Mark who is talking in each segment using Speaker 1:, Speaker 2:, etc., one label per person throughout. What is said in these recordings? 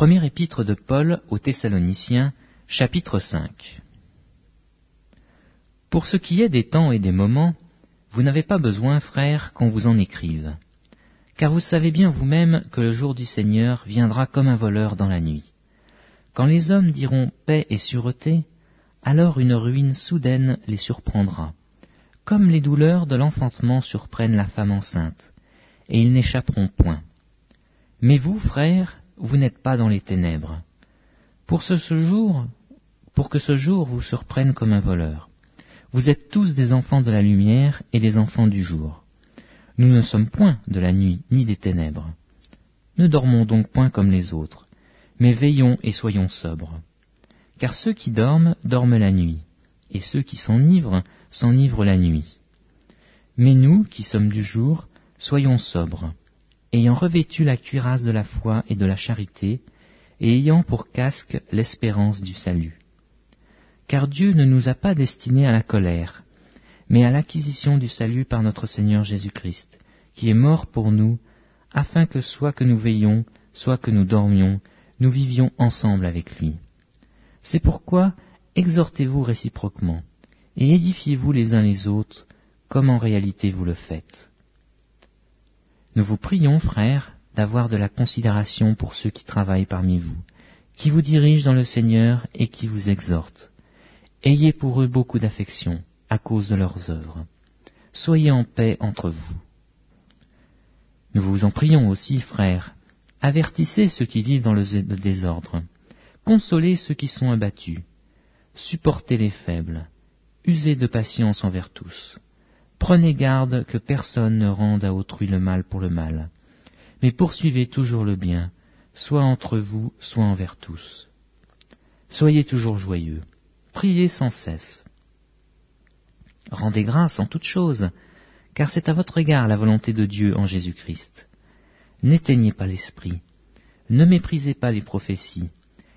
Speaker 1: Premier épître de Paul aux Thessaloniciens, chapitre 5. Pour ce qui est des temps et des moments, vous n'avez pas besoin, frères, qu'on vous en écrive. Car vous savez bien vous-même que le jour du Seigneur viendra comme un voleur dans la nuit. Quand les hommes diront paix et sûreté, alors une ruine soudaine les surprendra, comme les douleurs de l'enfantement surprennent la femme enceinte, et ils n'échapperont point. Mais vous, frères, vous n'êtes pas dans les ténèbres. Pour ce, pour que ce jour vous surprenne comme un voleur. Vous êtes tous des enfants de la lumière et des enfants du jour. Nous ne sommes point de la nuit ni des ténèbres. Ne dormons donc point comme les autres, mais veillons et soyons sobres. Car ceux qui dorment dorment la nuit, et ceux qui s'enivrent s'enivrent la nuit. Mais nous, qui sommes du jour, soyons sobres, ayant revêtu la cuirasse de la foi et de la charité, et ayant pour casque l'espérance du salut. Car Dieu ne nous a pas destinés à la colère, mais à l'acquisition du salut par notre Seigneur Jésus-Christ, qui est mort pour nous, afin que soit que nous veillions, soit que nous dormions, nous vivions ensemble avec lui. C'est pourquoi exhortez-vous réciproquement, et édifiez-vous les uns les autres, comme en réalité vous le faites. Nous vous prions, frères, d'avoir de la considération pour ceux qui travaillent parmi vous, qui vous dirigent dans le Seigneur et qui vous exhortent. Ayez pour eux beaucoup d'affection à cause de leurs œuvres. Soyez en paix entre vous. Nous vous en prions aussi, frères, avertissez ceux qui vivent dans le désordre, consolez ceux qui sont abattus, supportez les faibles, usez de patience envers tous. Prenez garde que personne ne rende à autrui le mal pour le mal, mais poursuivez toujours le bien, soit entre vous, soit envers tous. Soyez toujours joyeux, priez sans cesse. Rendez grâce en toutes choses, car c'est à votre égard la volonté de Dieu en Jésus-Christ. N'éteignez pas l'esprit, ne méprisez pas les prophéties,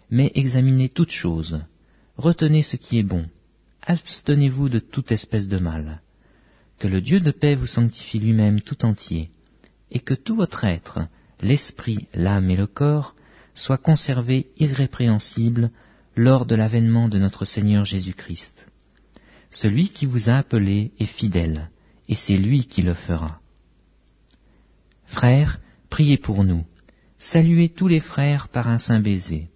Speaker 1: mais examinez toutes choses, retenez ce qui est bon, abstenez-vous de toute espèce de mal que le Dieu de paix vous sanctifie lui-même tout entier, et que tout votre être, l'esprit, l'âme et le corps, soit conservé irrépréhensible lors de l'avènement de notre Seigneur Jésus-Christ. Celui qui vous a appelé est fidèle, et c'est lui qui le fera. Frères, priez pour nous. Saluez tous les frères par un saint baiser.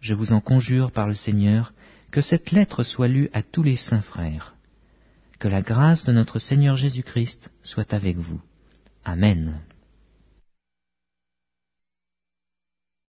Speaker 1: Je vous en conjure par le Seigneur que cette lettre soit lue à tous les saints frères. Que la grâce de notre Seigneur Jésus-Christ soit avec vous. Amen.